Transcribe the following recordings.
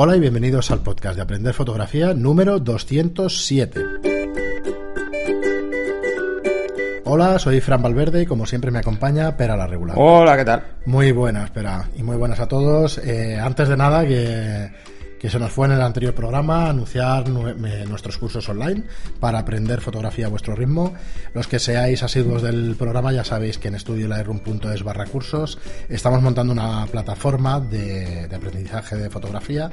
Hola y bienvenidos al podcast de Aprender Fotografía número 207. Hola, soy Fran Valverde y como siempre me acompaña Pera la Regular. Hola, ¿qué tal? Muy buenas, Pera, y muy buenas a todos. Eh, antes de nada, que que se nos fue en el anterior programa anunciar nuestros cursos online para aprender fotografía a vuestro ritmo. Los que seáis asiduos del programa ya sabéis que en estudiolightroom.es barra cursos estamos montando una plataforma de, aprendizaje de fotografía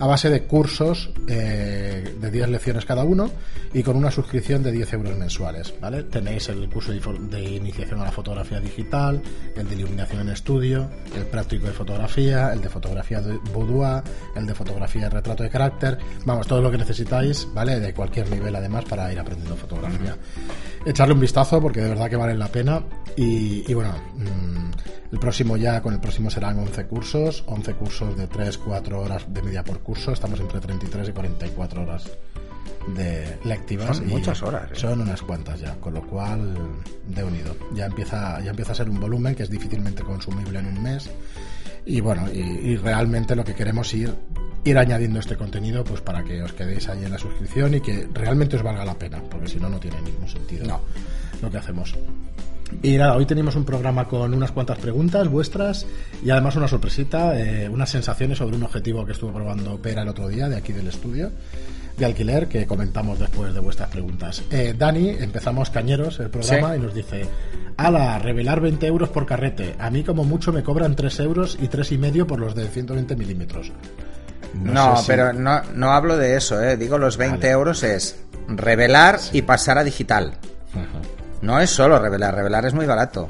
a base de cursos eh, de 10 lecciones cada uno y con una suscripción de 10 euros mensuales. ¿vale? Tenéis el curso de, iniciación a la fotografía digital, el de iluminación en estudio, el práctico de fotografía, el de fotografía de boudoir, el de fotografía retrato de carácter, vamos, todo lo que necesitáis, ¿vale? De cualquier nivel además para ir aprendiendo fotografía. Echarle un vistazo porque de verdad que vale la pena y, bueno, mm, el próximo ya, con el próximo serán 11 cursos, 11 cursos de 3-4 horas de media por curso, estamos entre 33 y 44 horas de lectivas. Son muchas horas. ¿eh? Son unas cuantas ya, con lo cual, de unido. Ya empieza, ya empieza a ser un volumen que es difícilmente consumible en un mes. Y bueno, y, realmente lo que queremos ir ir añadiendo este contenido pues para que os quedéis ahí en la suscripción y que realmente os valga la pena, porque si no, no tiene ningún sentido no. lo que hacemos. Y nada, hoy tenemos un programa con unas cuantas preguntas vuestras y además una sorpresita, eh, unas sensaciones sobre un objetivo que estuvo probando Pera el otro día de aquí del estudio de alquiler que comentamos después de vuestras preguntas. Eh, Dani, empezamos cañeros el programa y nos dice, ala, revelar 20 euros por carrete. A mí como mucho me cobran 3 euros y tres y medio por los de 120 milímetros. No, pero no, no hablo de eso, ¿eh? digo los 20 euros es revelar y pasar a digital. No es solo revelar, revelar es muy barato.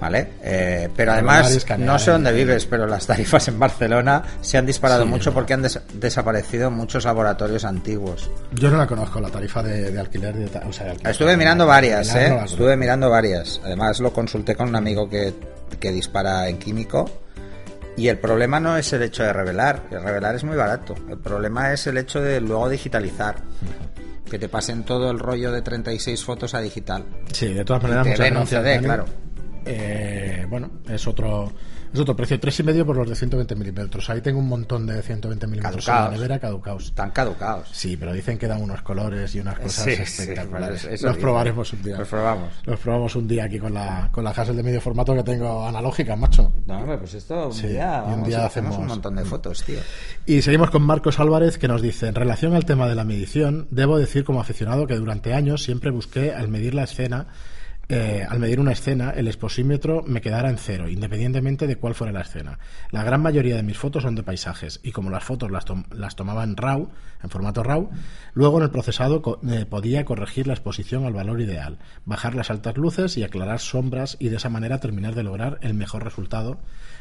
¿Vale? Eh, pero además, no sé dónde vives, pero las tarifas en Barcelona se han disparado mucho porque han desaparecido muchos laboratorios antiguos. Yo no la conozco, la tarifa de, alquiler. De, Estuve mirando varias, ¿eh? Estuve mirando varias. Además, lo consulté con un amigo que, que dispara en químico y el problema no es el hecho de revelar, el revelar es muy barato. El problema es el hecho de luego digitalizar. Que te pasen todo el rollo de 36 fotos a digital. Sí, de todas maneras, muchas gracias. claro. Eh, bueno, es otro es otro precio, tres y medio por los de 120 milímetros. Ahí tengo un montón de 120 milímetros en la nevera caducados. Están caducados. Sí, pero dicen que dan unos colores y unas cosas espectaculares. los probaremos un día. Los probamos. Los probamos un día aquí con la, con la Hassel de medio formato que tengo analógica, macho. No, pues esto un día, un día hacemos un montón de fotos, tío. Y seguimos con Marcos Álvarez que nos dice, en relación al tema de la medición, debo decir como aficionado que durante años siempre busqué al medir la escena eh, al medir una escena, el exposímetro me quedara en cero, independientemente de cuál fuera la escena. La gran mayoría de mis fotos son de paisajes, y como las fotos las, las tomaba en RAW, en formato RAW, luego en el procesado eh, podía corregir la exposición al valor ideal, bajar las altas luces y aclarar sombras, y de esa manera terminar de lograr el mejor resultado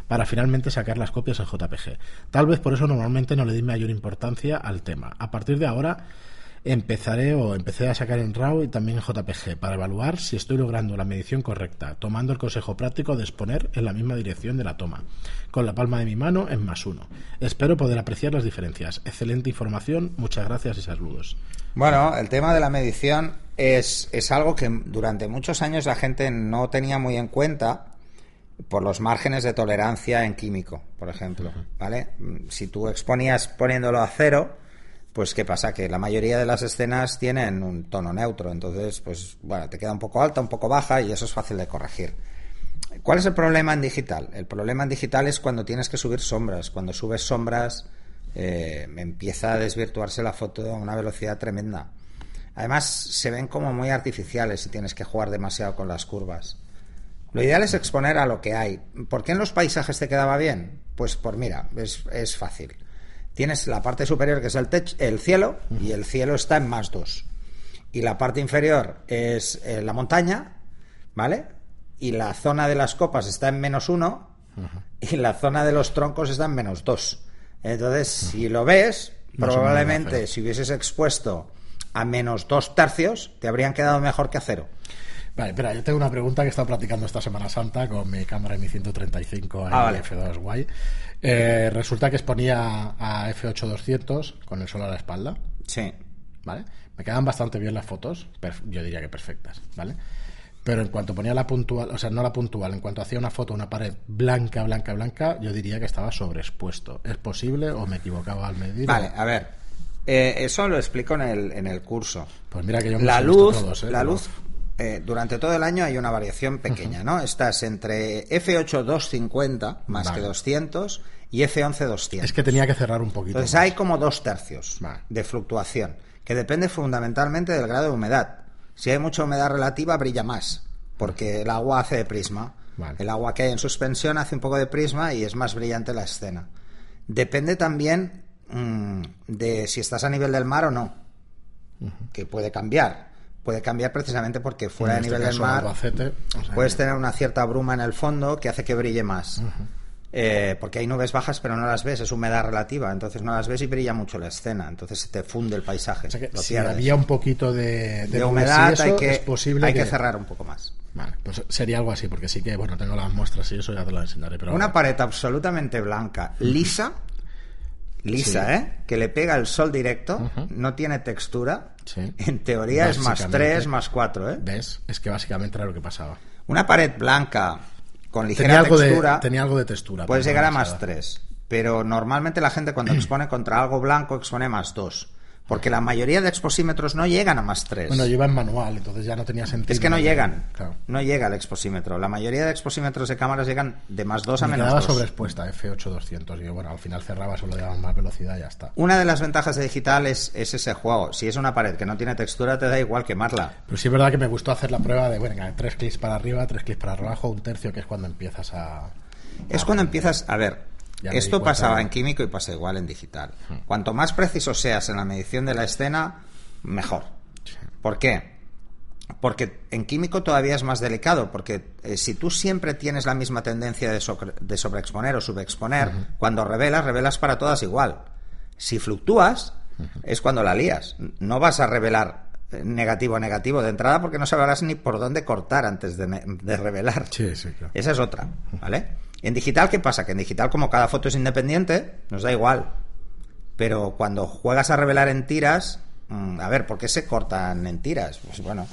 para finalmente sacar las copias en JPG. Tal vez por eso normalmente no le di mayor importancia al tema. A partir de ahora empezaré o empecé a sacar en RAW y también en JPG para evaluar si estoy logrando la medición correcta, tomando el consejo práctico de exponer en la misma dirección de la toma, con la palma de mi mano en más uno. Espero poder apreciar las diferencias. Excelente información, muchas gracias y saludos. Bueno, el tema de la medición es, es algo que durante muchos años la gente no tenía muy en cuenta por los márgenes de tolerancia en químico, por ejemplo, ¿vale? Si tú exponías poniéndolo a cero, pues ¿qué pasa? Que la mayoría de las escenas tienen un tono neutro, entonces, pues bueno, te queda un poco alta, un poco baja y eso es fácil de corregir. ¿Cuál es el problema en digital? El problema en digital es cuando tienes que subir sombras. Cuando subes sombras eh, empieza a desvirtuarse la foto a una velocidad tremenda. Además, se ven como muy artificiales si tienes que jugar demasiado con las curvas. Lo ideal es exponer a lo que hay. ¿Por qué en los paisajes te quedaba bien? Pues por mira, es, es fácil tienes la parte superior que es el, el cielo y el cielo está en más 2. Y la parte inferior es eh, la montaña, ¿vale? Y la zona de las copas está en menos 1 y la zona de los troncos está en menos 2. Entonces, si lo ves, probablemente si hubieses expuesto a menos 2 tercios, te habrían quedado mejor que a cero. Vale, espera, yo tengo una pregunta que he estado practicando esta Semana Santa con mi cámara mi 135 ah, F2 Guay. Eh, resulta que exponía a F8200 con el sol a la espalda. Sí. ¿Vale? Me quedan bastante bien las fotos, yo diría que perfectas, ¿vale? Pero en cuanto ponía la puntual, o sea, no la puntual, en cuanto hacía una foto, una pared blanca, blanca, blanca, yo diría que estaba sobreexpuesto. ¿Es posible o me equivocaba al medir? Vale, a ver. eh, eso lo explico en el, en el curso. Pues mira que yo me La luz, todos, ¿eh? la luz eh, durante todo el año hay una variación pequeña, ¿no? Estás entre F8 250 más Vale. que 200 y F11 200. Es que tenía que cerrar un poquito. Entonces más. hay como dos tercios Vale. de fluctuación, que depende fundamentalmente del grado de humedad. Si hay mucha humedad relativa, brilla más, porque el agua hace de prisma. Vale. El agua que hay en suspensión hace un poco de prisma y es más brillante la escena. Depende también mm, de si estás a nivel del mar o no, que puede cambiar. Puede cambiar precisamente porque fuera de este nivel del caso, mar Albacete, o sea, puedes tener una cierta bruma en el fondo que hace que brille más. Eh, porque hay nubes bajas pero no las ves, es humedad relativa, entonces no las ves y brilla mucho la escena, entonces se te funde el paisaje. o sea que lo si había un poquito de, humedad eso, hay, que, es posible hay que cerrar un poco más. Vale, pues sería algo así, porque sí que, bueno, tengo las muestras y eso ya te lo enseñaré. Pero Una pared absolutamente blanca, lisa, lisa, Sí. ¿eh? Que le pega el sol directo, no tiene textura. Sí. En teoría es más Básicamente. 3, más 4, ¿eh? ¿Ves? Es que básicamente era lo que pasaba. Una pared blanca con ligera Tenía algo, de, textura tenía algo de textura. puedes llegar a más demasiada. 3. Pero normalmente la gente cuando expone contra algo blanco expone más 2. Porque la mayoría de exposímetros no llegan a más 3. Bueno, iba en manual, entonces ya no tenía sentido. es que no llegan. Claro. No llega el exposímetro. La mayoría de exposímetros de cámaras llegan de más 2 a Me menos quedaba 2. sobreexpuesta F8200 y bueno, al final cerraba, solo daban más velocidad y ya está. Una de las ventajas de digital es, es ese juego. Si es una pared que no tiene textura, te da igual quemarla. Pero sí es verdad que me gustó hacer la prueba de, bueno, tres clics para arriba, tres clics para abajo, un tercio, que es cuando empiezas a... Es cuando empiezas. A ver, esto pasaba en químico y pasa igual en digital. Cuanto más preciso seas en la medición de la escena, mejor. ¿Por qué? Porque en químico todavía es más delicado, porque eh, si tú siempre tienes la misma tendencia de, sobre- de sobreexponer o subexponer, cuando revelas, revelas para todas igual. Si fluctúas, es cuando la lías. No vas a revelar eh, negativo a negativo de entrada porque no sabrás ni por dónde cortar antes de, de revelar. Sí, sí, claro. Esa es otra, ¿vale? En digital, ¿qué pasa? Que en digital, como cada foto es independiente, nos da igual. Pero cuando juegas a revelar en tiras, mm, a ver, ¿por qué se cortan en tiras? Pues bueno,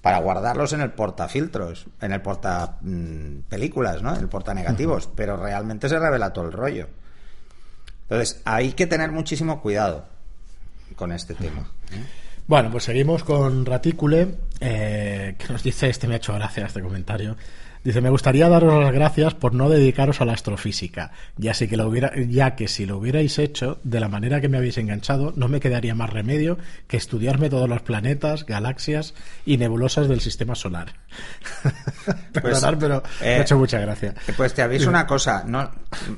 para guardarlos en el portafiltros, en el porta mm, películas, ¿no? En el porta negativos, pero realmente se revela todo el rollo. Entonces, hay que tener muchísimo cuidado con este tema. Bueno, pues seguimos con Raticule, eh, que nos dice, este me ha hecho gracia este comentario. Dice, me gustaría daros las gracias por no dedicaros a la astrofísica, ya, que lo hubiera, ya que si lo hubierais hecho de la manera que me habéis enganchado, no me quedaría más remedio que estudiarme todos los planetas, galaxias y nebulosas del sistema solar. Perdonad, pero me eh, ha hecho mucha gracia. Eh, Pues te aviso una cosa, no,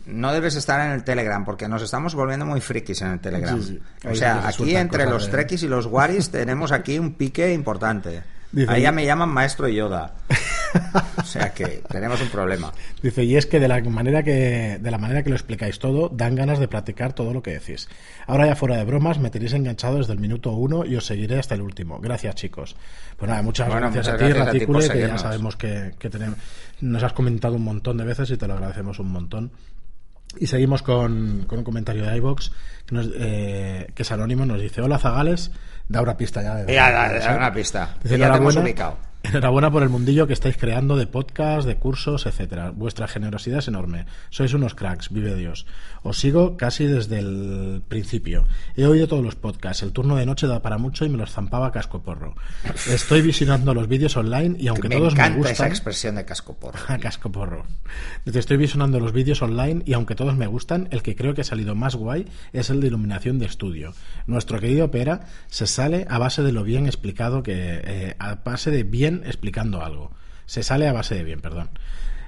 no debes estar en el Telegram porque nos estamos volviendo muy frikis en el Telegram. Sí, sí. O sea, aquí entre los de- trekkies y los waris tenemos aquí un pique importante. Dice- Ahí ya me llaman maestro Yoda. O sea que tenemos un problema. Dice, y es que de la manera que de la manera que lo explicáis todo, dan ganas de practicar todo lo que decís. Ahora ya fuera de bromas, me tenéis enganchado desde el minuto uno y os seguiré hasta el último. Gracias, chicos. Pues nada, muchas Bueno, gracias muchas a ti, gracias a ti Raticule, que ya sabemos que, que tenemos, nos has comentado un montón de veces y te lo agradecemos un montón. Y seguimos con, con un comentario de iVox que, nos- eh, que es anónimo, nos dice, hola Zagales, da una pista ya. De, Ya, da- una pista. Dice, Ya te hemos ubicado. Enhorabuena por el mundillo que estáis creando de podcast, de cursos, etcétera. Vuestra generosidad es enorme. Sois unos cracks, vive Dios. Os sigo casi desde el principio. He oído todos los podcasts. El turno de noche da para mucho y me los zampaba a casco porro. Estoy visionando los vídeos online y aunque me todos me encanta esa gustan, expresión de casco porro. casco porro. Estoy visionando los vídeos online y aunque todos me gustan, el que creo que ha salido más guay es el de iluminación de estudio. Nuestro querido Pera se sale a base de lo bien explicado que... eh, a base de bien explicando algo. Se sale a base de bien, perdón.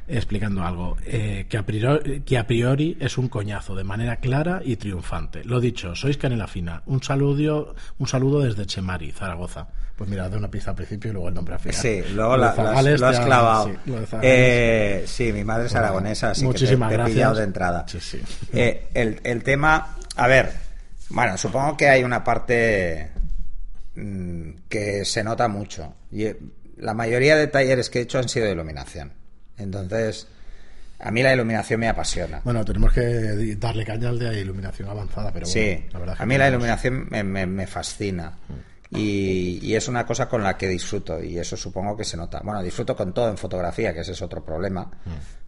Explicando algo eh, que, a priori, que a priori es un coñazo, de manera clara y triunfante. Lo dicho, sois canela fina. Un saludo, un saludo desde Chemari, Zaragoza. Pues mira, de una pizza al principio y luego el nombre al final. Sí, luego Lo la- lo has, Zagales lo has ya- clavado. sí, lo. Eh, sí, mi madre es aragonesa, así Muchísimas que te, te he gracias. pillado de entrada. Sí, sí. Eh, el, el tema, a ver, bueno, supongo que hay una parte mm, que se nota mucho. La mayoría de talleres que he hecho han sido de iluminación. Entonces, a mí la iluminación me apasiona. Bueno, tenemos que darle caña al de iluminación avanzada, pero bueno, Sí, la verdad es que a mí la iluminación me, me- me fascina. Y, y es una cosa con la que disfruto y eso supongo que se nota. Bueno, disfruto con todo en fotografía, que ese es otro problema,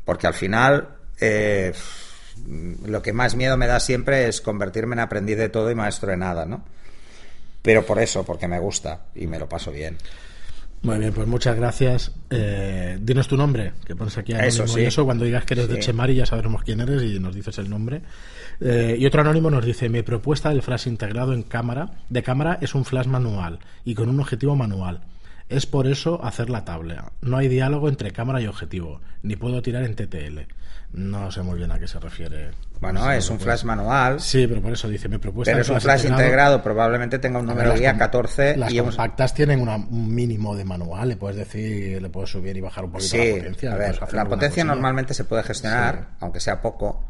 porque al final eh, lo que más miedo me da siempre es convertirme en aprendiz de todo y maestro de nada, ¿no? Pero por eso, porque me gusta y me lo paso bien. Muy bien, pues muchas gracias. Eh, dinos tu nombre, que pones aquí Eso, anónimo sí. y eso. Cuando digas que eres de Sí. Chemari ya sabremos quién eres y nos dices el nombre. Eh, y otro anónimo nos dice, mi propuesta del flash integrado en cámara, de cámara es un flash manual y con un objetivo manual. Es por eso hacer la tabla. No hay diálogo entre cámara y objetivo, ni puedo tirar en TTL. No sé muy bien a qué se refiere. Bueno, No sé es un flash manual, Sí, pero por eso dice, mi propuesta pero es un flash integrado, probablemente tenga un a ver, número las guía com- 14 Las y compactas tienen una- un mínimo de manual, le puedes decir, le puedes subir y bajar un poquito Sí, la potencia. a ver, la potencia normalmente se puede gestionar, Sí. aunque sea poco.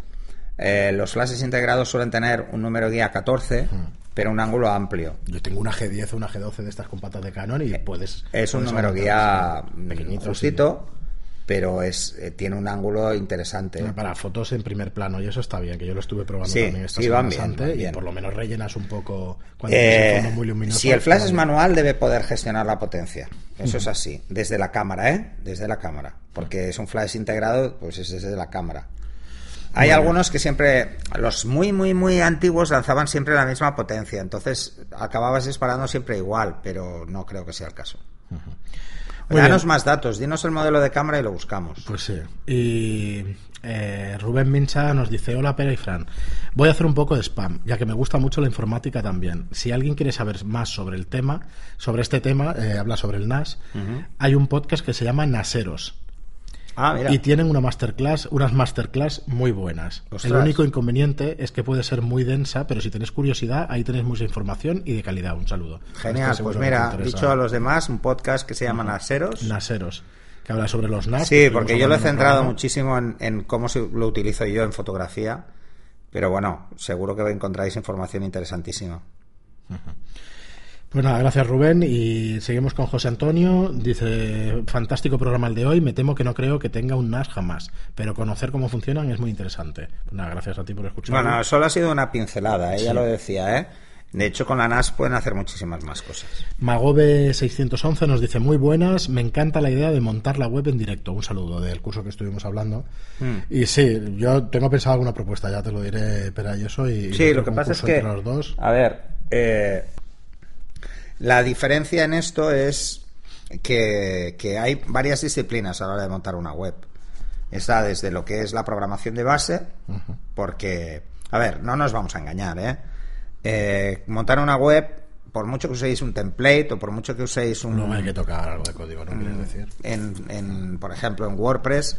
Eh, los flashes integrados suelen tener un número guía 14, Hmm. Pero un ángulo amplio. Yo tengo una G10 o una G12 de estas compactas de Canon y puedes. Es un puedes número guía sí, pequeñito, justito, pero es eh, tiene un ángulo interesante. Para fotos en primer plano, y eso está bien, que yo lo estuve probando Sí, también esta sí, van bien, y por lo menos rellenas un poco cuando Eh, tienes el fondo muy luminoso. si el flash es manual, debe poder gestionar la potencia. Eso es así, desde la cámara, ¿eh? Desde la cámara. Porque es un flash integrado, pues es desde la cámara. Hay algunos que siempre, los muy, muy, muy antiguos lanzaban siempre la misma potencia, entonces acababas disparando siempre igual, pero no creo que sea el caso. Muy Danos bien. más datos, dinos el modelo de cámara y lo buscamos. Pues sí. Y eh, Rubén Mincha nos dice, hola Pera y Fran, voy a hacer un poco de spam, ya que me gusta mucho la informática también. Si alguien quiere saber más sobre el tema, sobre este tema, eh, habla sobre el NAS, hay un podcast que se llama Naseros. Ah, mira. Y tienen una masterclass, unas masterclass muy buenas. Ostras. El único inconveniente es que puede ser muy densa, pero si tenéis curiosidad, ahí tenéis mucha información y de calidad. Un saludo. Genial, pues mira, dicho a los demás, un podcast que se llama Naseros. Naseros, que habla sobre los NAS. Sí, porque yo lo he centrado muchísimo en, en cómo se- lo utilizo yo en fotografía, pero bueno, seguro que encontráis información interesantísima. Pues nada, gracias Rubén. Y seguimos con José Antonio. Dice, fantástico programa el de hoy. Me temo que no creo que tenga un NAS jamás, pero conocer cómo funcionan es muy interesante. Pues nada, gracias a ti por escuchar. Bueno, solo ha sido una pincelada, ella Sí. lo decía, ¿eh? De hecho, con la NAS pueden hacer muchísimas más cosas. Magobe 611 nos dice, muy buenas, me encanta la idea de montar la web en directo. Un saludo del curso que estuvimos hablando. Hmm. Y sí, yo tengo pensado alguna propuesta, ya te lo diré, Pera y eso. Y Sí, lo que pasa es que, entre los dos. a ver, eh, la diferencia en esto es que, que hay varias disciplinas a la hora de montar una web. Está desde lo que es la programación de base, porque, a ver, no nos vamos a engañar, ¿eh? Eh, montar una web, por mucho que uséis un template o por mucho que uséis un, No hay que tocar algo de código, ¿no Mm. quieres decir? en, en, por ejemplo, en WordPress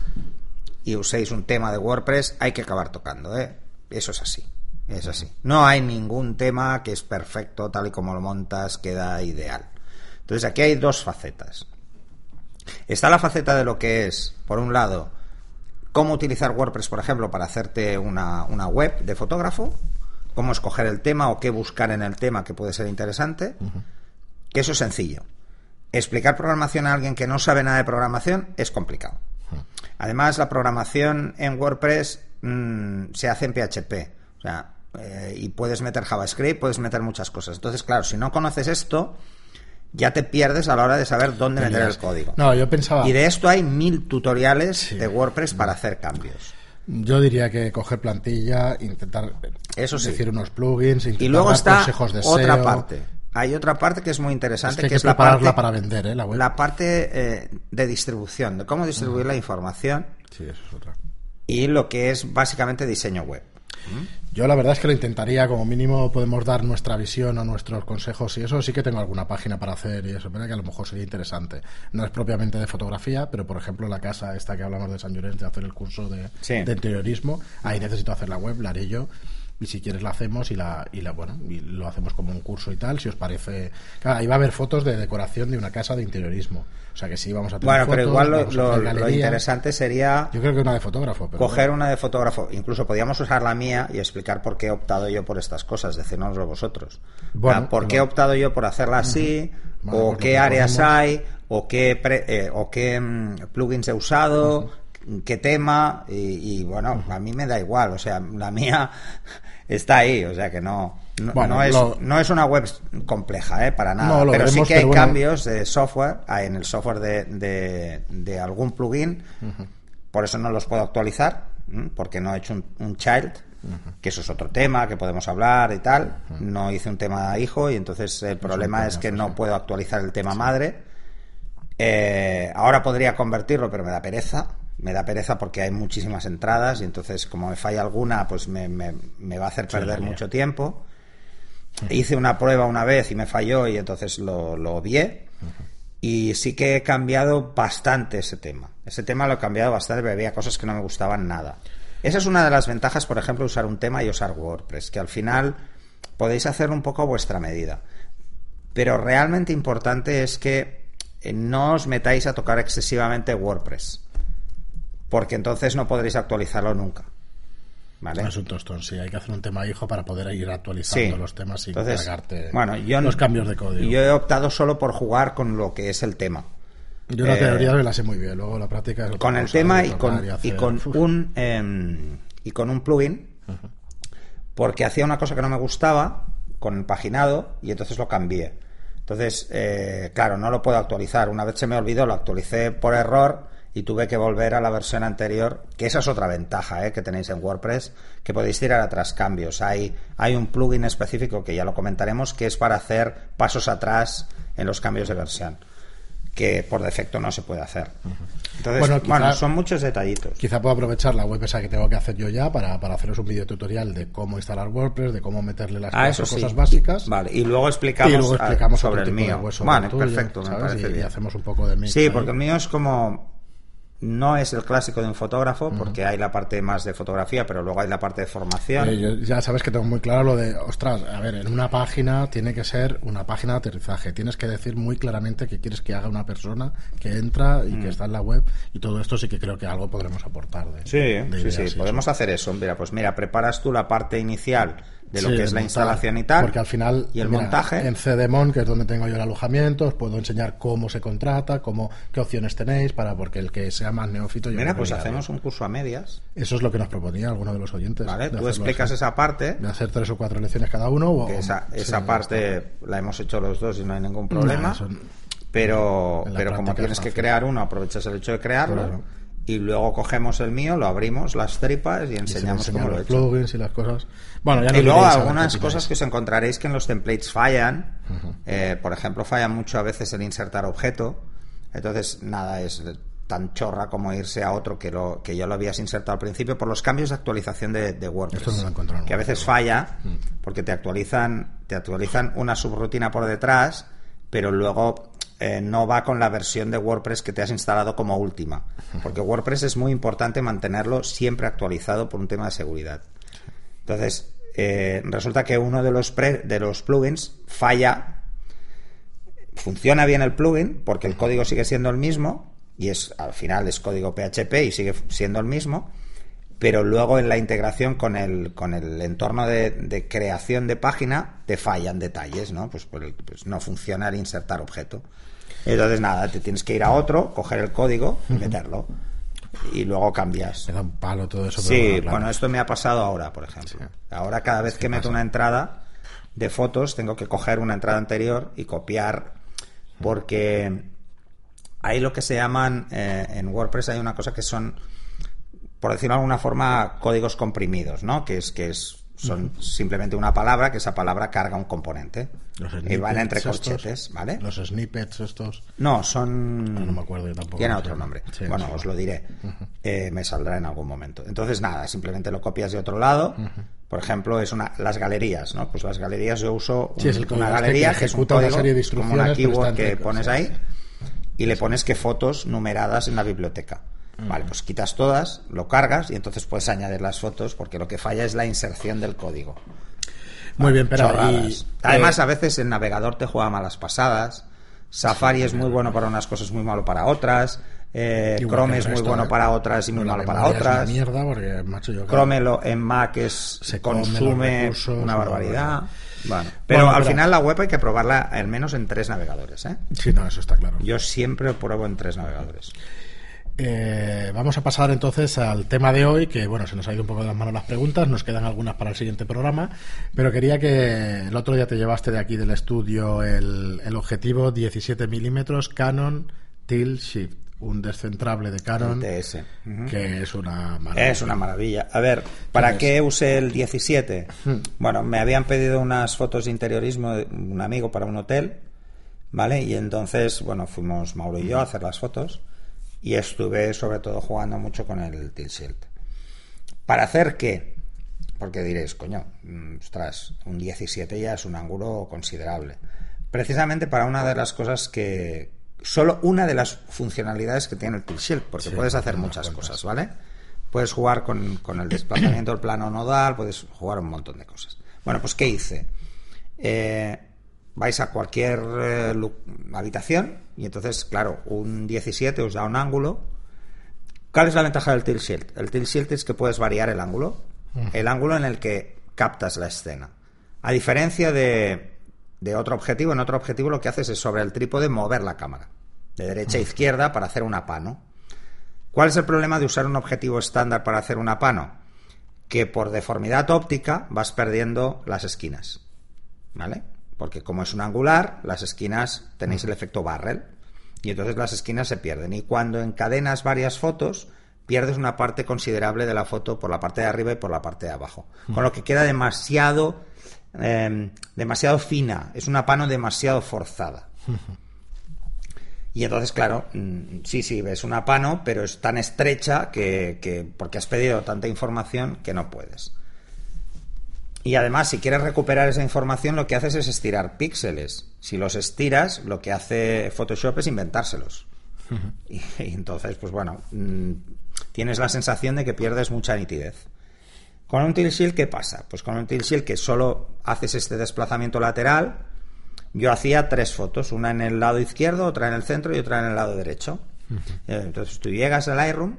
y uséis un tema de WordPress, hay que acabar tocando, ¿eh? Eso es así. Es así. No hay ningún tema que es perfecto, tal y como lo montas, queda ideal. Entonces aquí hay dos facetas. Está la faceta de lo que es, por un lado, cómo utilizar WordPress, por ejemplo, para hacerte una, una web de fotógrafo, cómo escoger el tema o qué buscar en el tema que puede ser interesante, que eso es sencillo. Explicar programación a alguien que no sabe nada de programación es complicado. Además, la programación en WordPress mm, se hace en PHP. O sea, eh, y puedes meter JavaScript, puedes meter muchas cosas. Entonces, claro, si no conoces esto, ya te pierdes a la hora de saber dónde Te meter el código. No, yo pensaba... Y de esto hay mil tutoriales Sí. de WordPress para hacer cambios. Yo diría que coger plantilla, intentar Eso sí. decir unos plugins, intentar Y luego dar está consejos de otra SEO. parte. Hay otra parte que es muy Es interesante, que hay que que es la parte, para vender, ¿eh? La web. la parte eh, de distribución, de cómo distribuir la información Sí, eso es otra. y lo que es básicamente diseño web. Yo la verdad es que lo intentaría, como mínimo podemos dar nuestra visión o nuestros consejos y eso sí que tengo alguna página para hacer y eso, pero que a lo mejor sería interesante. No es propiamente de fotografía, pero por ejemplo la casa esta que hablamos de San Llorens de hacer el curso de, Sí. de interiorismo, ahí necesito hacer la web, la haré yo. Y si quieres la hacemos y la, y la bueno, y lo hacemos como un curso y tal, si os parece. Claro, ahí va a haber fotos de decoración de una casa de interiorismo. O sea que sí vamos a tener Bueno, pero igual lo, interesante sería Yo creo que una de fotógrafo, pero coger una de fotógrafo. Incluso podíamos usar la mía y explicar por qué he optado yo por estas cosas, decírnoslo vosotros. Bueno, ¿Por qué he optado yo por hacerla así? Vale, ¿O qué áreas hay? ¿O qué, pre- eh, o qué mm, plugins he usado? ¿Qué tema? Y, y, bueno, a mí me da igual. O sea, la mía está ahí. O sea que no. No, Bueno, no es, lo- no es una web compleja, ¿eh? Para nada. No, lo pero veremos, sí que hay bueno. cambios de software en el software de, de- de algún plugin. Por eso no los puedo actualizar, porque no he hecho un, un child, que eso es otro tema que podemos hablar y tal. No hice un tema hijo y entonces el problema es que no puedo actualizar el tema madre. Eh, ahora podría convertirlo, pero me da pereza. Me da pereza porque hay muchísimas entradas y entonces como me falla alguna, pues me, me- me va a hacer perder mucho tiempo. Hice una prueba una vez y me falló y entonces lo, lo obvié. Y sí que he cambiado bastante ese tema. Ese tema lo he cambiado bastante, pero había cosas que no me gustaban nada. Esa es una de las ventajas, por ejemplo, de usar un tema y usar WordPress, que al final podéis hacerlo un poco a vuestra medida. Pero realmente importante es que eh, no os metáis a tocar excesivamente WordPress, porque entonces no podréis actualizarlo nunca. ¿Vale? Es un tostón, sí. Hay que hacer un tema hijo para poder ir actualizando Sí. los temas sin Entonces, cargarte bueno, yo, los cambios de código. Yo he optado solo por jugar con lo que es el tema. Yo la eh, teoría me la sé muy bien, luego la práctica es Con el tema y con, y hacer- con Uf. un em, y con un plugin, porque hacía una cosa que no me gustaba con el paginado y entonces lo cambié. Entonces, eh, claro, no lo puedo actualizar. Una vez se me olvidó, lo actualicé por error y tuve que volver a la versión anterior, que esa es otra ventaja eh, que tenéis en WordPress, que podéis tirar atrás cambios. Hay, hay un plugin específico que ya lo comentaremos, que es para hacer pasos atrás en los cambios de versión, que por defecto no se puede hacer. Entonces, Bueno, son muchos detallitos. Quizá puedo aprovechar la web esa que tengo que hacer yo ya para, para haceros un video tutorial de cómo instalar WordPress, de cómo meterle las Ah, sí. cosas básicas. Vale, y luego explicamos, y luego explicamos sobre el mío. web sobre Vale, perfecto, me ¿sabes? parece y, hacemos un poco de mix. Sí, ahí. porque el mío es como no es el clásico de un fotógrafo, porque hay la parte más de fotografía, pero luego hay la parte de formación. Eh, yo- ya sabes que tengo muy claro lo de, ostras, a ver, en una página tiene que ser una página de aterrizaje. Tienes que decir muy claramente qué quieres que haga una persona que entra y Mm. que está en la web. Y todo esto sí que creo que algo podremos aportar. De, Sí, de sí, sí, podemos hacer eso. Mira, pues mira, preparas tú la parte inicial de lo Sí, que es la instalación y tal. Porque al final, y el mira, montaje. En CDMON, que es donde tengo yo el alojamiento, os puedo enseñar cómo se contrata, cómo, qué opciones tenéis, para porque el que sea más neófito. yo Mira, pues hacemos un curso a medias. Eso es lo que nos proponía alguno de los oyentes. ¿Vale? Tú explicas así. esa parte. De hacer tres o cuatro lecciones cada uno. o- esa, sí, esa parte la hemos hecho los dos y no hay ningún problema. eso- pero pero como tienes es que crear uno, aprovechas el hecho de crearlo Claro. Y luego cogemos el mío, lo abrimos, las tripas y enseñamos cómo lo he los hecho. plugins y las cosas. Bueno, ya Y luego algunas cosas que os encontraréis que en los templates fallan. Eh, por ejemplo, falla mucho a veces el insertar objeto. Entonces, nada, es tan chorra como irse a otro que, lo, que ya lo habías insertado al principio por los cambios de actualización de, de WordPress. Esto no lo que a veces falla porque te actualizan, te actualizan una subrutina por detrás, pero luego eh, no va con la versión de WordPress que te has instalado como última. Porque WordPress es muy importante mantenerlo siempre actualizado por un tema de seguridad. Entonces, eh, resulta que uno de los, pre- de los plugins falla. Funciona bien el plugin porque el código sigue siendo el mismo y es al final es código PHP y sigue siendo el mismo, pero luego en la integración con el, con el entorno de, de creación de página te fallan detalles, ¿no? Pues, por el- pues no funciona el insertar objeto. Entonces nada, te tienes que ir a otro, coger el código y meterlo. Y luego cambias. Me da un palo todo eso. Sí, bueno, claro. bueno, esto me ha pasado ahora, por ejemplo. Ahora cada vez que meto una entrada de fotos, tengo que coger una entrada anterior y copiar, porque hay lo que se llaman, eh, en WordPress hay una cosa que son, por decirlo de alguna forma, códigos comprimidos, ¿no? Que es que es son simplemente una palabra, que esa palabra carga un componente. Los Y van entre estos, corchetes, ¿vale? Los snippets estos. No, son. Ah, no me acuerdo yo tampoco Tiene otro nombre. Sí, bueno, sí. os lo diré. Eh, me saldrá en algún momento. Entonces, nada, simplemente lo copias de otro lado. Por ejemplo, es una las galerías, ¿no? Pues las galerías yo uso Sí, es el una galería que que ejecuta una serie de como una keyword que pones ahí y le pones que fotos numeradas en la biblioteca. Vale, pues quitas todas, lo cargas y entonces puedes añadir las fotos porque lo que falla es la inserción del código. Muy bien, pero y, Además, eh, a veces el navegador te juega malas pasadas. Safari es muy bueno para unas cosas, muy malo para otras. Eh, Chrome es muy bueno para otras y muy malo para otras. una mierda porque, macho, yo Chrome lo- en Mac es Se consume recursos, una barbaridad. Bueno, pero Bueno, al pero- final la web hay que probarla al menos en tres navegadores. ¿eh? Sí, no, eso está claro. Yo siempre pruebo en tres navegadores. Eh, vamos a pasar entonces al tema de hoy, que bueno, se nos ha ido un poco de las manos las preguntas, nos quedan algunas para el siguiente programa, pero quería que el otro día te llevaste de aquí del estudio el, el objetivo 17 milímetros Canon Tilt Shift, un descentrable de Canon TS. Que es una maravilla. Es una maravilla. A ver, ¿para qué usé el 17? Bueno, me habían pedido unas fotos de interiorismo de un amigo para un hotel, ¿vale? Y entonces, bueno, fuimos Mauro y yo a hacer las fotos y estuve sobre todo jugando mucho con el tilt shield. ¿Para hacer qué? Porque diréis, coño, mm, ostras, un 17 ya es un ángulo considerable. Precisamente para una de las cosas que... Solo una de las funcionalidades que tiene el tilt shield, porque Sí, puedes hacer muchas cosas, ¿vale? Puedes jugar con, con el desplazamiento del plano nodal, puedes jugar un montón de cosas. Bueno, pues ¿qué hice? Eh, vais a cualquier eh, habitación y entonces, claro, un 17 os da un ángulo. ¿Cuál es la ventaja del tilt shield? El tilt shield es que puedes variar el ángulo, el ángulo en el que captas la escena. A diferencia de, de otro objetivo, en otro objetivo lo que haces es sobre el trípode mover la cámara de derecha a izquierda para hacer una pano. ¿Cuál es el problema de usar un objetivo estándar para hacer una pano? Que por deformidad óptica vas perdiendo las esquinas. ¿Vale? Porque como es un angular, las esquinas tenéis el efecto barrel. Y entonces las esquinas se pierden. Y cuando encadenas varias fotos, pierdes una parte considerable de la foto por la parte de arriba y por la parte de abajo. Con lo que queda demasiado, eh, demasiado fina. Es una pano demasiado forzada. Y entonces, claro, mm, sí, sí, ves una pano, pero es tan estrecha que, que- porque has pedido tanta información que no puedes. Y además, si quieres recuperar esa información, lo que haces es estirar píxeles. Si los estiras, lo que hace Photoshop es inventárselos. y, y entonces, pues bueno, mm, tienes la sensación de que pierdes mucha nitidez. Con un tilt shield, ¿qué pasa? Pues con un tilt shield que solo haces este desplazamiento lateral, yo hacía tres fotos, una en el lado izquierdo, otra en el centro y otra en el lado derecho. Eh, Entonces tú llegas al Lightroom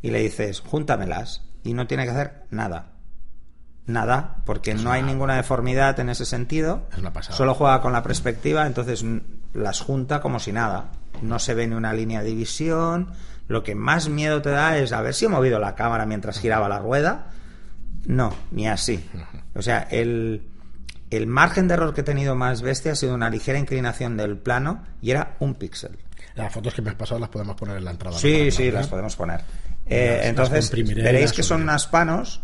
y le dices, júntamelas, y no tiene que hacer nada. Nada, porque no hay ninguna deformidad en ese sentido. Es una pasada. Solo juega con la perspectiva, entonces las junta como si nada. No se ve ni una línea de división. Lo que más miedo te da es a ver si he movido la cámara mientras giraba la rueda. No, ni así. O sea, el, el margen de error que he tenido más bestia ha sido una ligera inclinación del plano y era un píxel. Las fotos que me has pasado las podemos poner en la entrada. Sí, sí, las podemos poner. Eh, Las- entonces, las veréis que son unas panos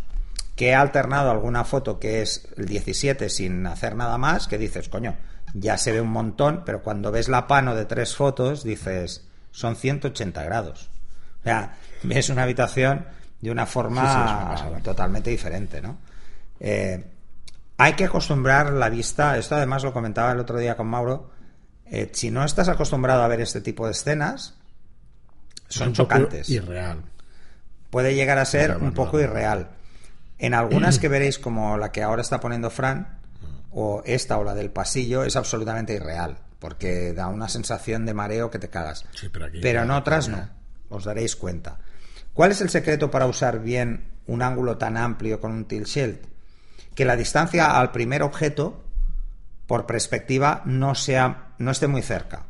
que he alternado alguna foto que es el 17 sin hacer nada más, que dices, coño, ya se ve un montón, pero cuando ves la pano de tres fotos, dices, son 180 grados. O sea, ves una habitación de una forma Sí, sí, es una pasada. totalmente diferente, ¿no? Eh, hay que acostumbrar la vista, esto además lo comentaba el otro día con Mauro, eh, si no estás acostumbrado a ver este tipo de escenas, Es son chocantes. Irreal. Puede llegar a ser un poco no. irreal. En algunas que veréis, como la que ahora está poniendo Fran, o esta o la del pasillo, es absolutamente irreal, porque da una sensación de mareo que te cagas. Sí, pero aquí- en otras no, os daréis cuenta. ¿Cuál es el secreto para usar bien un ángulo tan amplio con un tilt shield? Que la distancia al primer objeto, por perspectiva, no, sea, no esté muy cerca.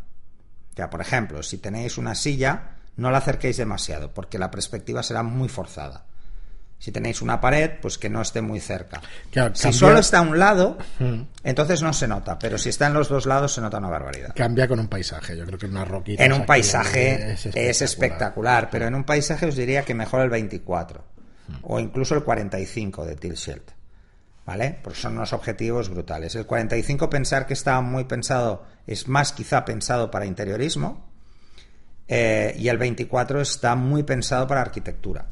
O sea, por ejemplo, si tenéis una silla, no la acerquéis demasiado, porque la perspectiva será muy forzada. Si tenéis una pared, pues que no esté muy cerca. Claro, si cambia- solo está a un lado, entonces no se nota, pero si está en los dos lados se nota una barbaridad. Cambia con un paisaje. Yo creo que una roquita. En un paisaje es espectacular. espectacular. pero en un paisaje os diría que mejor el 24 o incluso el 45 de Tilt Shield. ¿Vale? Porque son unos objetivos brutales. El 45 pensar que está muy pensado, es más quizá pensado para interiorismo eh, y el 24 está muy pensado para arquitectura.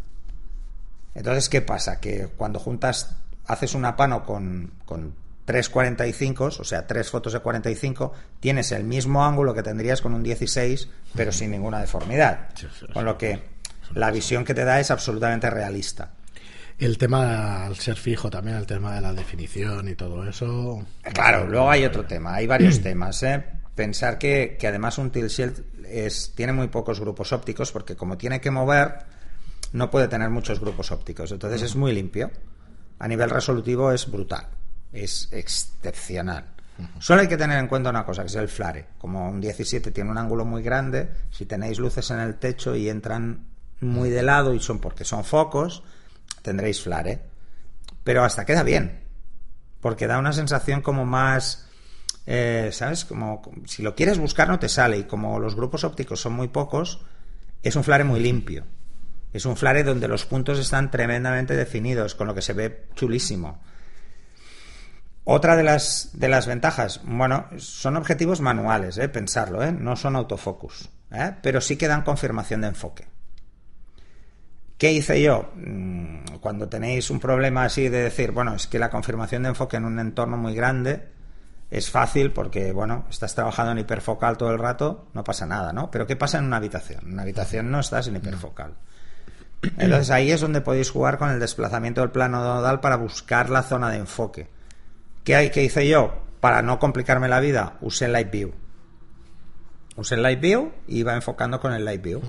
Entonces, ¿qué pasa? Que cuando juntas, haces una pano con, con tres 45, o sea, tres fotos de 45, tienes el mismo ángulo que tendrías con un 16, pero sin ninguna deformidad. Con lo que la visión que te da es absolutamente realista. El tema, al ser fijo también, el tema de la definición y todo eso. Claro, luego hay otro tema, hay varios temas. ¿eh? Pensar que, que además un tilt shield es, tiene muy pocos grupos ópticos porque como tiene que mover, no puede tener muchos grupos ópticos. Entonces es muy limpio. A nivel resolutivo es brutal, es excepcional. Solo hay que tener en cuenta una cosa, que es el flare. Como un 17 tiene un ángulo muy grande, si tenéis luces en el techo y entran muy de lado y son porque son focos, tendréis flare. Pero hasta queda bien, porque da una sensación como más, eh, ¿sabes? Como si lo quieres buscar no te sale y como los grupos ópticos son muy pocos, es un flare muy limpio. Es un flare donde los puntos están tremendamente definidos, con lo que se ve chulísimo. Otra de las, de las ventajas, bueno, son objetivos manuales, ¿eh? pensarlo, ¿eh? no son autofocus, ¿eh? pero sí que dan confirmación de enfoque. ¿Qué hice yo? Mm, cuando tenéis un problema así de decir, bueno, es que la confirmación de enfoque en un entorno muy grande es fácil porque, bueno, estás trabajando en hiperfocal todo el rato, no pasa nada, ¿no? Pero ¿qué pasa en una habitación? En una habitación no estás en hiperfocal. Entonces ahí es donde podéis jugar con el desplazamiento del plano nodal para buscar la zona de enfoque. ¿Qué, hay, ¿Qué hice yo? Para no complicarme la vida, usé Light View. Usé Light View y iba enfocando con el Light View.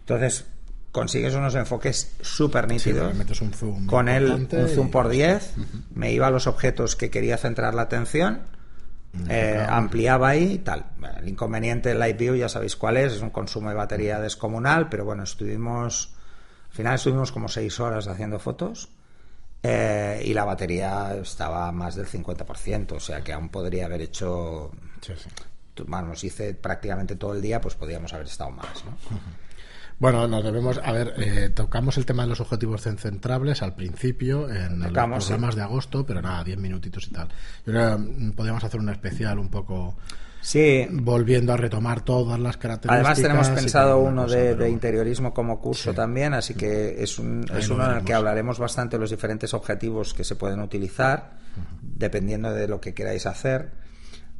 Entonces, consigues unos enfoques súper nítidos. con él, un zoom por 10, me iba a los objetos que quería centrar la atención, eh, ampliaba ahí y tal. El inconveniente del Light View ya sabéis cuál es, es un consumo de batería descomunal, pero bueno, estuvimos, al final estuvimos como 6 horas haciendo fotos eh, y la batería estaba más del 50%, o sea que aún podría haber hecho. Sí, sí. hice prácticamente todo el día, pues podríamos haber estado más, ¿no? Bueno, nos debemos, a ver, eh, tocamos el tema de los objetivos centrables al principio en los programas de agosto, pero nada, 10 minutitos y tal. Yo creo que mm, podríamos hacer un especial un poco Sí. Volviendo a retomar todas las características. Además tenemos pensado uno de, interiorismo como curso también, así que es, un, es uno en el que hablaremos bastante de los diferentes objetivos que se pueden utilizar, dependiendo de lo que queráis hacer.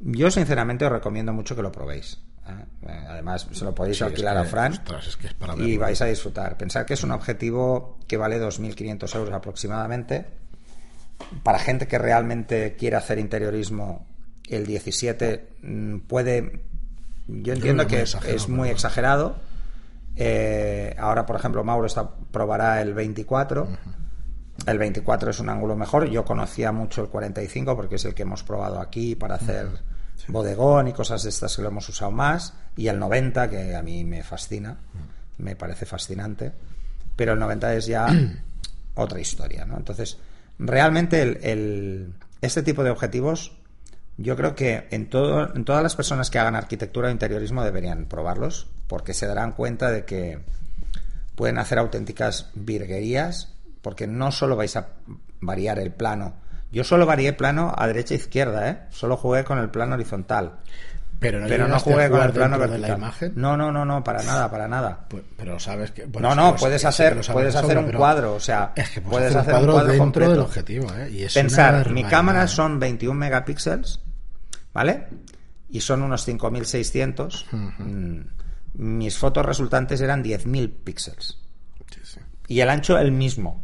Yo sinceramente os recomiendo mucho que lo probéis. ¿eh? Además, se lo podéis alquilar a Fran y vais a disfrutar. Pensar que es un objetivo que vale 2.500 euros aproximadamente. Para gente que realmente quiere hacer interiorismo el 17 mm, puede. Yo entiendo que es, muy exagerado. Eh, ahora, por ejemplo, Mauro está, probará el 24. El 24 es un ángulo mejor. Yo conocía mucho el 45 porque es el que hemos probado aquí para hacer bodegón y cosas de estas que lo hemos usado más. Y el 90, que a mí me fascina, me parece fascinante. Pero el 90 es ya otra historia, ¿no? Entonces, realmente el, este tipo de objetivos yo creo que en, todo, en todas las personas que hagan arquitectura o interiorismo deberían probarlos, porque se darán cuenta de que pueden hacer auténticas virguerías, porque no solo vais a variar el plano. Yo solo varié plano a derecha e izquierda, ¿eh? Solo jugué con el plano horizontal. Pero no, jugué con el plano vertical. De la imagen? No, no, no, no, para nada, para nada. Pues, pero sabes que. no, no, puedes hacer, puedes hacer un cuadro, o sea, puedes, hacer, un cuadro, dentro del objetivo. ¿eh? Pensar, mi cámara son 21 megapíxeles, ¿vale? Y son unos 5600. Mm, mis fotos resultantes eran 10.000 píxeles. Y el ancho el mismo.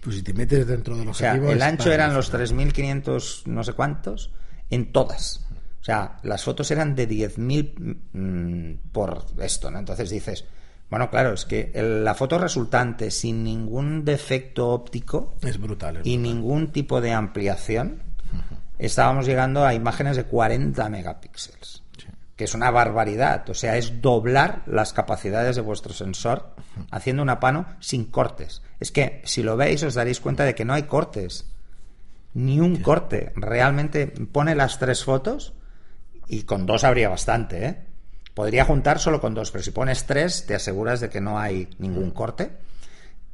Pues si te metes dentro del objetivo. O sea, el ancho eran los 3.500 no sé cuántos en todas. O sea, las fotos eran de 10.000 mm, por esto, ¿no? Entonces dices, bueno, claro, es que la foto resultante sin ningún defecto óptico es brutal, y ningún tipo de ampliación, estábamos llegando a imágenes de 40 megapíxeles, que es una barbaridad. O sea, es doblar las capacidades de vuestro sensor haciendo una pano sin cortes. Es que si lo veis os daréis cuenta de que no hay cortes. Ni un corte. Realmente pone las tres fotos y con dos habría bastante, ¿eh? Podría juntar solo con dos, pero si pones tres te aseguras de que no hay ningún corte.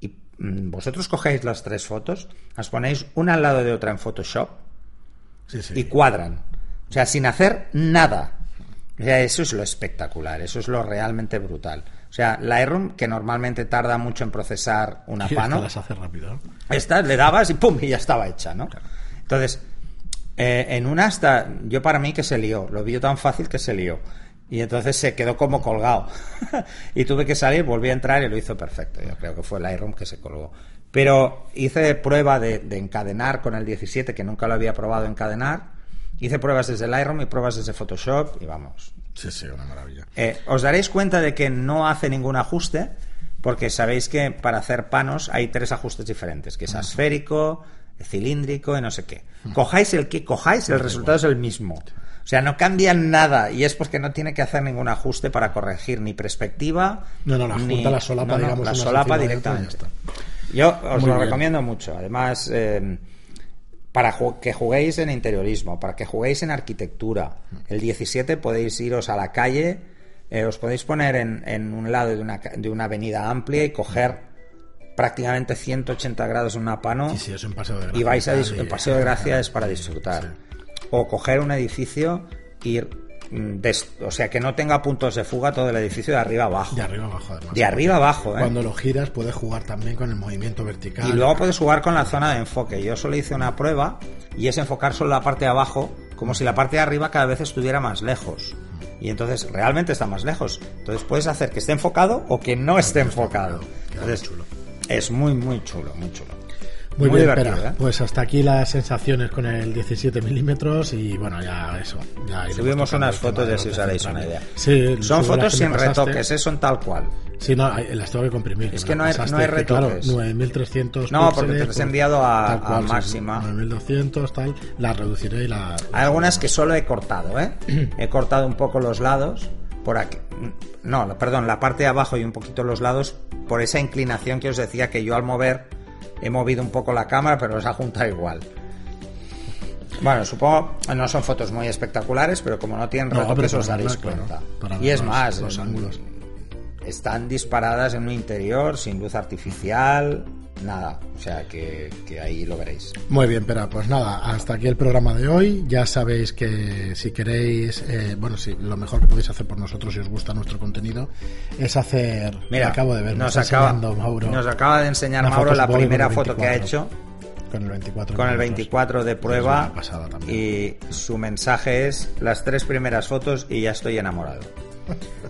Y mm, vosotros cogéis las tres fotos, las ponéis una al lado de otra en Photoshop y cuadran. O sea, sin hacer nada. O sea, eso es lo espectacular, eso es lo realmente brutal. O sea, Lightroom, que normalmente tarda mucho en procesar una pano. las hace rápido. Esta le dabas y pum, y ya estaba hecha, ¿no? Entonces, eh, en una hasta, yo para mí que se lió, lo vi tan fácil que se lió. Y entonces se quedó como colgado. y tuve que salir, volví a entrar y lo hizo perfecto. Yo creo que fue Lightroom que se colgó. Pero hice prueba de, encadenar con el 17, que nunca lo había probado encadenar. Hice pruebas desde Lightroom y pruebas desde Photoshop y vamos. Sí, sí, una maravilla. Eh, os daréis cuenta de que no hace ningún ajuste, porque sabéis que para hacer panos hay tres ajustes diferentes, que es asférico, cilíndrico, y no sé qué. Cojáis el que cojáis, el resultado es el mismo. O sea, no cambian nada y es porque no tiene que hacer ningún ajuste para corregir ni perspectiva. No, no, la ni- la solapa, no, no, digamos, la solapa directamente. Yo os Muy lo bien. recomiendo mucho. Además, eh, para ju- que juguéis en interiorismo, para que juguéis en arquitectura. El 17 podéis iros a la calle, eh, os podéis poner en, en un lado de una, de una avenida amplia y coger prácticamente 180 grados en una pano Sí, sí, es un paseo de gracia. y vais a el paseo de gracia es para disfrutar. O coger un edificio ir, mm, o sea, que no tenga puntos de fuga todo el edificio de arriba abajo. De arriba abajo, además. De arriba abajo, ¿eh? Cuando lo giras puedes jugar también con el movimiento vertical. Y luego puedes jugar con la zona de enfoque. Yo solo hice una prueba y es enfocar solo la parte de abajo, como si la parte de arriba cada vez estuviera más lejos. Y entonces realmente está más lejos. Entonces puedes hacer que esté enfocado o que no esté enfocado. Entonces chulo. Es muy, muy chulo, muy chulo. Muy, bien, divertido, espera. ¿eh? Pues hasta aquí las sensaciones con el 17 milímetros y bueno, ya eso. Ya Subimos unas fotos de y así los os haréis una idea. Sí, Son fotos sin retoques, ¿eh? son tal cual. Sí, no, las tengo que comprimir. Es que no hay- no hay que, Claro, retoques. 9300 No, porque te las he pues, enviado a- a cual, sí, máxima. 9200, tal. Las reduciré y la. Hay algunas que solo he cortado, ¿eh? He cortado un poco los lados por aquí. No, perdón, la parte de abajo y un poquito los lados por esa inclinación que os decía que yo al mover he movido un poco la cámara, pero os ha juntado igual. Bueno, supongo no son fotos muy espectaculares, pero como no tienen No, retoques os daréis cuenta. y es los- más, los en- ángulos. Están disparadas en un interior sin luz artificial, nada. O sea que, que ahí lo veréis. Muy bien, pero pues nada, hasta aquí el programa de hoy. Ya sabéis que si queréis, eh, bueno, sí, lo mejor que podéis hacer por nosotros si os gusta nuestro contenido es hacer. Mira, acabo de ver, nos, acaba, Mauro. nos acaba de enseñar Mauro la primera foto que ha 24. hecho Con el 24. con el minutos. 24 de prueba una pasada también. y su mensaje es las tres primeras fotos y ya estoy enamorado.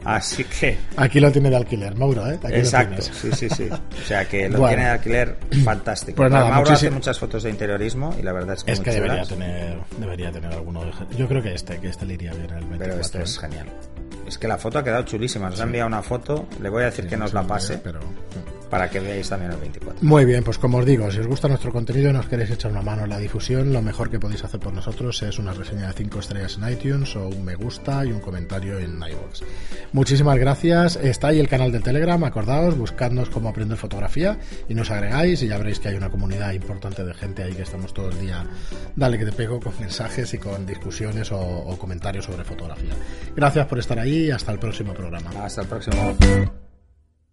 Así que, Aquí lo tiene de alquiler, Mauro, ¿eh? Aquí exacto, sí, sí, sí. O sea que lo Bueno. tiene de alquiler fantástico. Pues nada, Mauro hace muchísim- muchas fotos de interiorismo y la verdad es que Es muy que debería tener, debería tener alguno de... Yo creo que este, que este le iría bien el 24. pero este es ¿eh? genial. Es que la foto ha quedado chulísima. Nos ha enviado una foto. Le voy a decir que nos la pase Pero... para que veáis también el 24. Muy bien, pues como os digo, si os gusta nuestro contenido y nos queréis echar una mano en la difusión, lo mejor que podéis hacer por nosotros es una reseña de 5 estrellas en iTunes o un me gusta y un comentario en iVoox. Muchísimas gracias. Está ahí el canal de Telegram, acordaos, buscadnos cómo aprender fotografía y nos agregáis y ya veréis que hay una comunidad importante de gente ahí que estamos todo el día, dale que te pego, con mensajes y con discusiones o, o comentarios sobre fotografía. Gracias por estar ahí y hasta el próximo programa. Hasta el próximo.